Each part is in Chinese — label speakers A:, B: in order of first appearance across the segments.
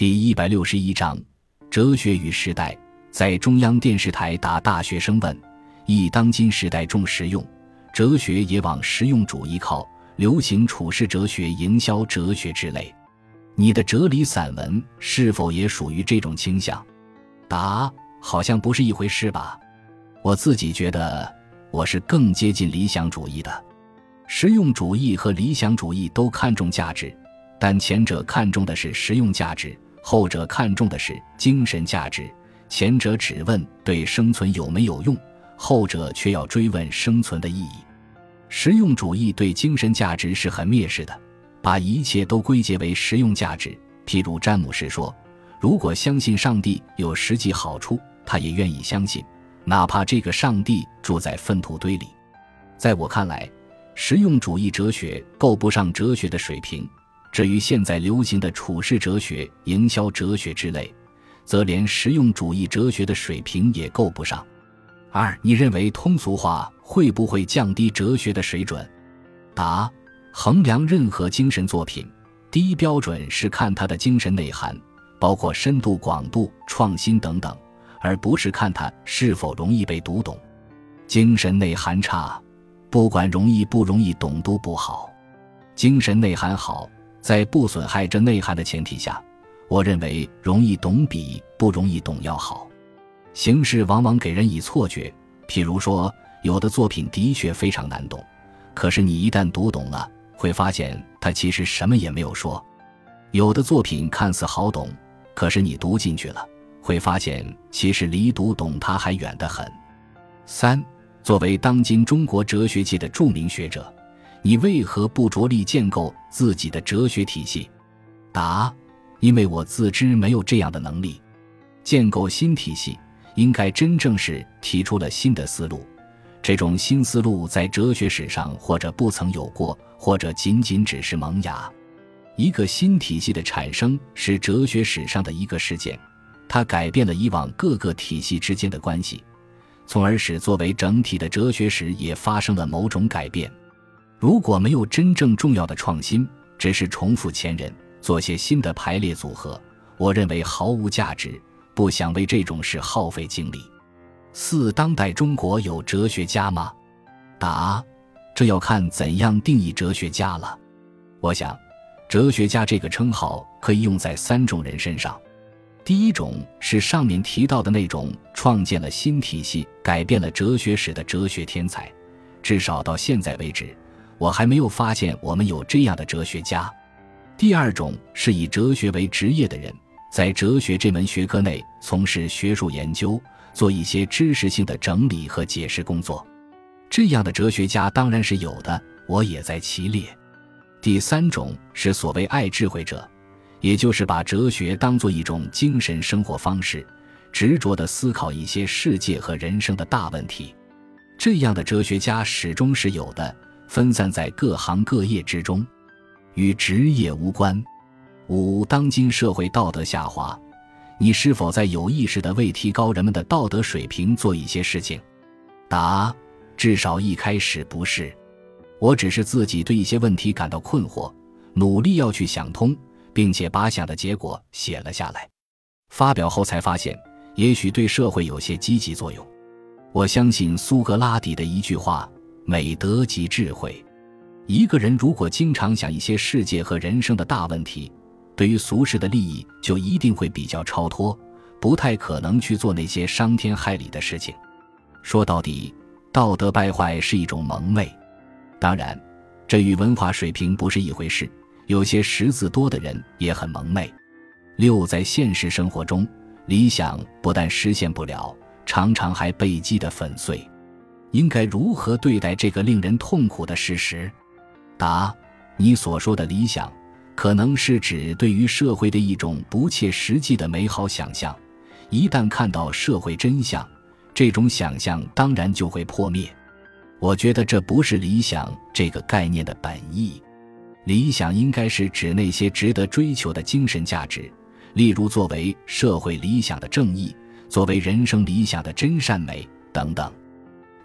A: 第一百六十一章：哲学与时代。在中央电视台答大学生问：“忆当今时代重实用，哲学也往实用主义靠，流行处世哲学、营销哲学之类。你的哲理散文是否也属于这种倾向？”答：好像不是一回事吧。我自己觉得我是更接近理想主义的。实用主义和理想主义都看重价值，但前者看重的是实用价值，后者看重的是精神价值。前者只问对生存有没有用，后者却要追问生存的意义。实用主义对精神价值是很蔑视的，把一切都归结为实用价值。譬如詹姆士说：“如果相信上帝有实际好处，他也愿意相信，哪怕这个上帝住在粪土堆里。”在我看来，实用主义哲学够不上哲学的水平。至于现在流行的处世哲学、营销哲学之类。则连实用主义哲学的水平也够不上。二，你认为通俗化会不会降低哲学的水准？答：衡量任何精神作品，第一标准是看它的精神内涵，包括深度、广度、创新等等，而不是看它是否容易被读懂。精神内涵差，不管容易不容易懂都不好。精神内涵好，在不损害这内涵的前提下。我认为容易懂比不容易懂要好，形式往往给人以错觉。譬如说，有的作品的确非常难懂，可是你一旦读懂了，会发现它其实什么也没有说；有的作品看似好懂，可是你读进去了，会发现其实离读懂它还远得很。三，作为当今中国哲学界的著名学者，你为何不着力建构自己的哲学体系？答。因为我自知没有这样的能力，建构新体系，应该真正是提出了新的思路。这种新思路在哲学史上或者不曾有过，或者仅仅只是萌芽。一个新体系的产生是哲学史上的一个事件，它改变了以往各个体系之间的关系，从而使作为整体的哲学史也发生了某种改变。如果没有真正重要的创新，只是重复前人。做些新的排列组合，我认为毫无价值，不想为这种事耗费精力。四，当代中国有哲学家吗？答：这要看怎样定义哲学家了。我想，哲学家这个称号可以用在三种人身上。第一种是上面提到的那种创建了新体系、改变了哲学史的哲学天才，至少到现在为止，我还没有发现我们有这样的哲学家。第二种是以哲学为职业的人，在哲学这门学科内从事学术研究，做一些知识性的整理和解释工作。这样的哲学家当然是有的，我也在其列。第三种是所谓爱智慧者，也就是把哲学当做一种精神生活方式，执着地思考一些世界和人生的大问题。这样的哲学家始终是有的，分散在各行各业之中。与职业无关。五，当今社会道德下滑，你是否在有意识的为提高人们的道德水平做一些事情？答：至少一开始不是。我只是自己对一些问题感到困惑，努力要去想通，并且把想的结果写了下来。发表后才发现，也许对社会有些积极作用。我相信苏格拉底的一句话：“美德即智慧。”一个人如果经常想一些世界和人生的大问题，对于俗世的利益就一定会比较超脱，不太可能去做那些伤天害理的事情。说到底，道德败坏是一种蒙昧。当然，这与文化水平不是一回事。有些识字多的人也很蒙昧。六，在现实生活中，理想不但实现不了，常常还被击得粉碎。应该如何对待这个令人痛苦的事实？答：你所说的理想，可能是指对于社会的一种不切实际的美好想象。一旦看到社会真相，这种想象当然就会破灭。我觉得这不是理想这个概念的本意。理想应该是指那些值得追求的精神价值，例如作为社会理想的正义，作为人生理想的真善美等等。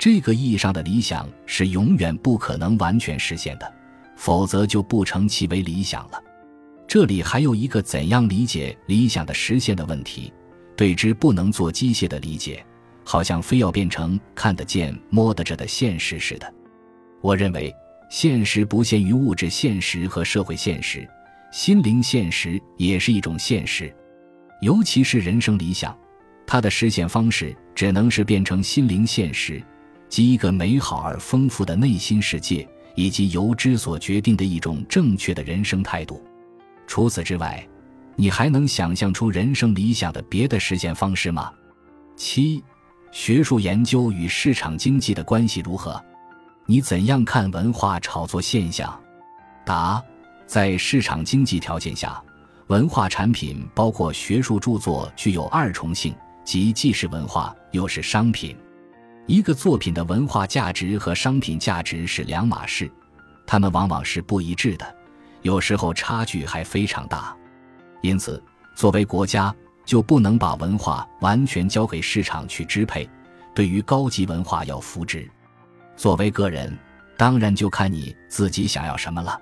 A: 这个意义上的理想是永远不可能完全实现的。否则就不成其为理想了。这里还有一个怎样理解理想的实现的问题，对之不能做机械的理解，好像非要变成看得见、摸得着的现实似的。我认为，现实不限于物质现实和社会现实，心灵现实也是一种现实，尤其是人生理想，它的实现方式只能是变成心灵现实。及一个美好而丰富的内心世界，以及由之所决定的一种正确的人生态度。除此之外，你还能想象出人生理想的别的实现方式吗？七，学术研究与市场经济的关系如何？你怎样看文化炒作现象？答：在市场经济条件下，文化产品包括学术著作具有二重性，即既是文化又是商品。一个作品的文化价值和商品价值是两码事，它们往往是不一致的，有时候差距还非常大。因此，作为国家就不能把文化完全交给市场去支配。对于高级文化要扶植，作为个人，当然就看你自己想要什么了。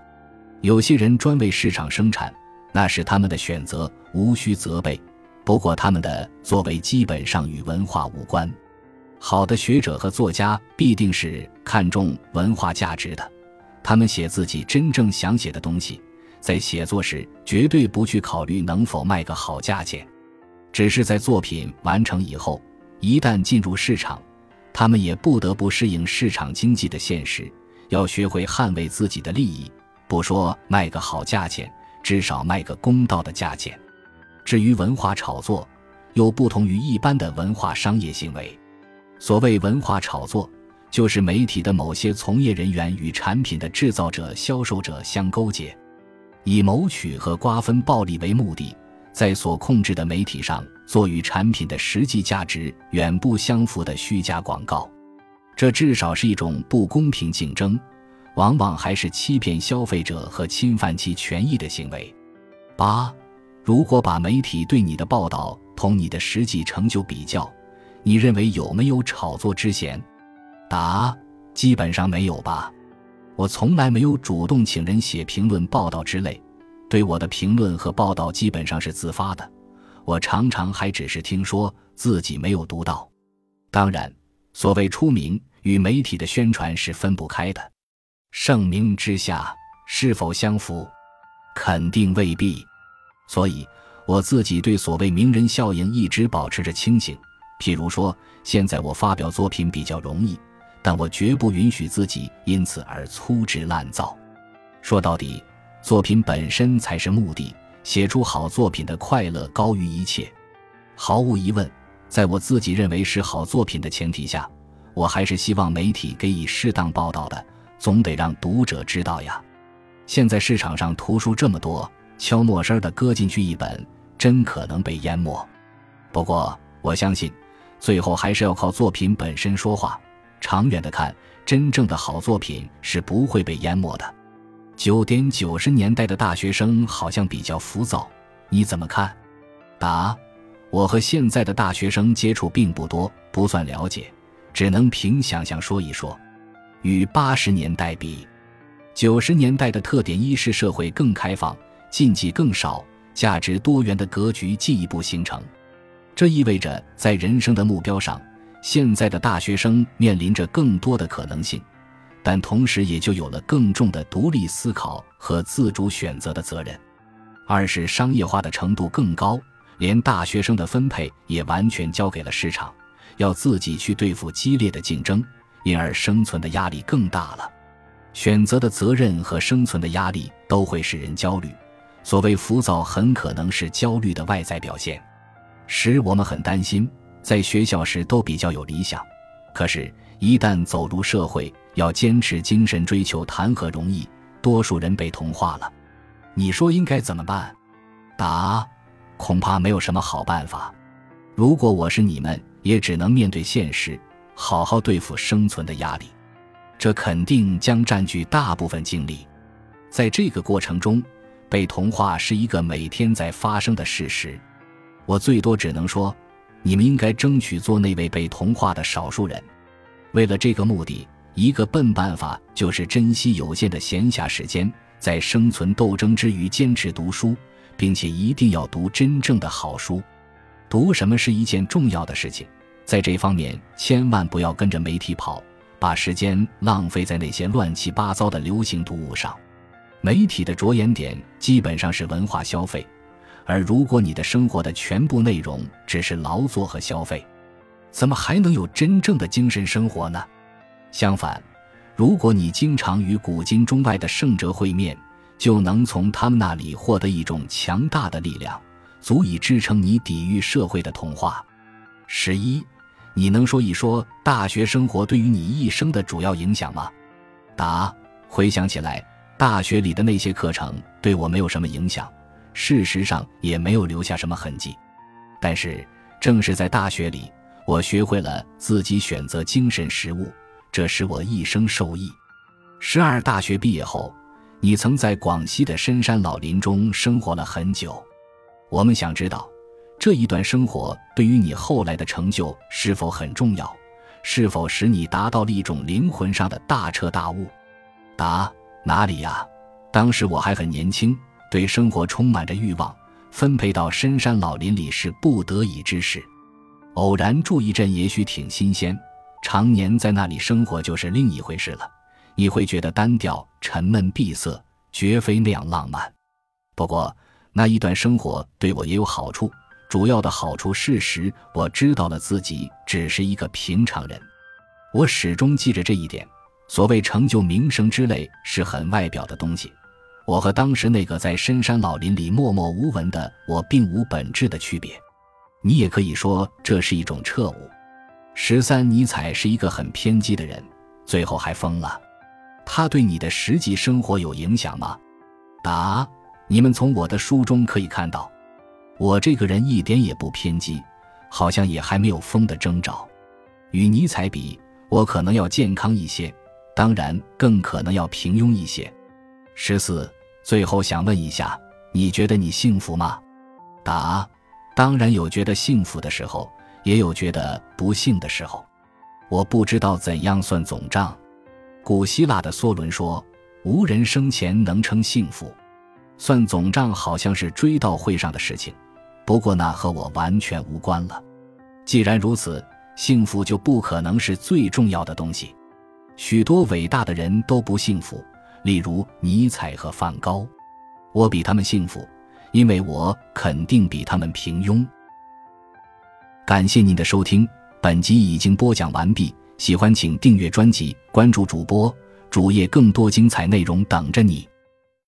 A: 有些人专为市场生产，那是他们的选择，无需责备。不过，他们的作为基本上与文化无关。好的学者和作家必定是看重文化价值的，他们写自己真正想写的东西，在写作时绝对不去考虑能否卖个好价钱，只是在作品完成以后，一旦进入市场，他们也不得不适应市场经济的现实，要学会捍卫自己的利益，不说卖个好价钱，至少卖个公道的价钱。至于文化炒作，又不同于一般的文化商业行为。所谓文化炒作，就是媒体的某些从业人员与产品的制造者、销售者相勾结，以谋取和瓜分暴利为目的，在所控制的媒体上做与产品的实际价值远不相符的虚假广告。这至少是一种不公平竞争，往往还是欺骗消费者和侵犯其权益的行为。八，如果把媒体对你的报道同你的实际成就比较。你认为有没有炒作之嫌？答：基本上没有吧。我从来没有主动请人写评论报道之类，对我的评论和报道基本上是自发的。我常常还只是听说，自己没有读到。当然，所谓出名与媒体的宣传是分不开的。盛名之下是否相符？肯定未必。所以，我自己对所谓名人效应一直保持着清醒。譬如说，现在我发表作品比较容易，但我绝不允许自己因此而粗制滥造。说到底，作品本身才是目的，写出好作品的快乐高于一切。毫无疑问，在我自己认为是好作品的前提下，我还是希望媒体给予适当报道的，总得让读者知道呀。现在市场上图书这么多，悄没声的搁进去一本，真可能被淹没。不过，我相信。最后还是要靠作品本身说话。长远的看，真正的好作品是不会被淹没的。九点九十年代的大学生好像比较浮躁，你怎么看？答：我和现在的大学生接触并不多，不算了解，只能凭想象说一说。与八十年代比，九十年代的特点一是社会更开放，禁忌更少，价值多元的格局进一步形成。这意味着，在人生的目标上，现在的大学生面临着更多的可能性，但同时也就有了更重的独立思考和自主选择的责任。二是商业化的程度更高，连大学生的分配也完全交给了市场，要自己去对付激烈的竞争，因而生存的压力更大了。选择的责任和生存的压力都会使人焦虑，所谓浮躁，很可能是焦虑的外在表现。使我们很担心，在学校时都比较有理想，可是，一旦走入社会，要坚持精神追求谈何容易？多数人被同化了，你说应该怎么办？答：恐怕没有什么好办法。如果我是你们，也只能面对现实，好好对付生存的压力。这肯定将占据大部分精力。在这个过程中，被同化是一个每天在发生的事实。我最多只能说，你们应该争取做那位被同化的少数人。为了这个目的，一个笨办法就是珍惜有限的闲暇时间，在生存斗争之余坚持读书，并且一定要读真正的好书。读什么是一件重要的事情，在这方面千万不要跟着媒体跑，把时间浪费在那些乱七八糟的流行读物上。媒体的着眼点基本上是文化消费，而如果你的生活的全部内容只是劳作和消费，怎么还能有真正的精神生活呢？相反。如果你经常与古今中外的圣哲会面，就能从他们那里获得一种强大的力量，足以支撑你抵御社会的同化。十一，你能说一说大学生活对于你一生的主要影响吗？答：回想起来，大学里的那些课程对我没有什么影响，事实上也没有留下什么痕迹。但是，正是在大学里，我学会了自己选择精神食物。这使我一生受益。十二大学毕业后，你曾在广西的深山老林中生活了很久。我们想知道，这一段生活对于你后来的成就是否很重要？是否使你达到了一种灵魂上的大彻大悟？答：哪里呀？当时我还很年轻，对生活充满着欲望。分配到深山老林里是不得已之事。偶然住一阵，也许挺新鲜。常年在那里生活就是另一回事了，你会觉得单调、沉闷、闭塞，绝非那样浪漫。不过那一段生活对我也有好处，主要的好处是时我知道了自己只是一个平常人。我始终记着这一点。所谓成就、名声之类是很外表的东西，我和当时那个在深山老林里默默无闻的我并无本质的区别。你也可以说这是一种彻悟。十三，尼采是一个很偏激的人，最后还疯了。他对你的实际生活有影响吗？答：你们从我的书中可以看到，我这个人一点也不偏激，好像也还没有疯的征兆。与尼采比，我可能要健康一些，当然更可能要平庸一些。十四，最后想问一下，你觉得你幸福吗？答：当然有觉得幸福的时候。也有觉得不幸的时候，我不知道怎样算总账。古希腊的梭伦说：“无人生前能称幸福。”算总账好像是追悼会上的事情，不过那和我完全无关了。既然如此，幸福就不可能是最重要的东西。许多伟大的人都不幸福，例如尼采和梵高。我比他们幸福，因为我肯定比他们平庸。感谢您的收听，本集已经播讲完毕。喜欢请订阅专辑，关注主播主页，更多精彩内容等着你。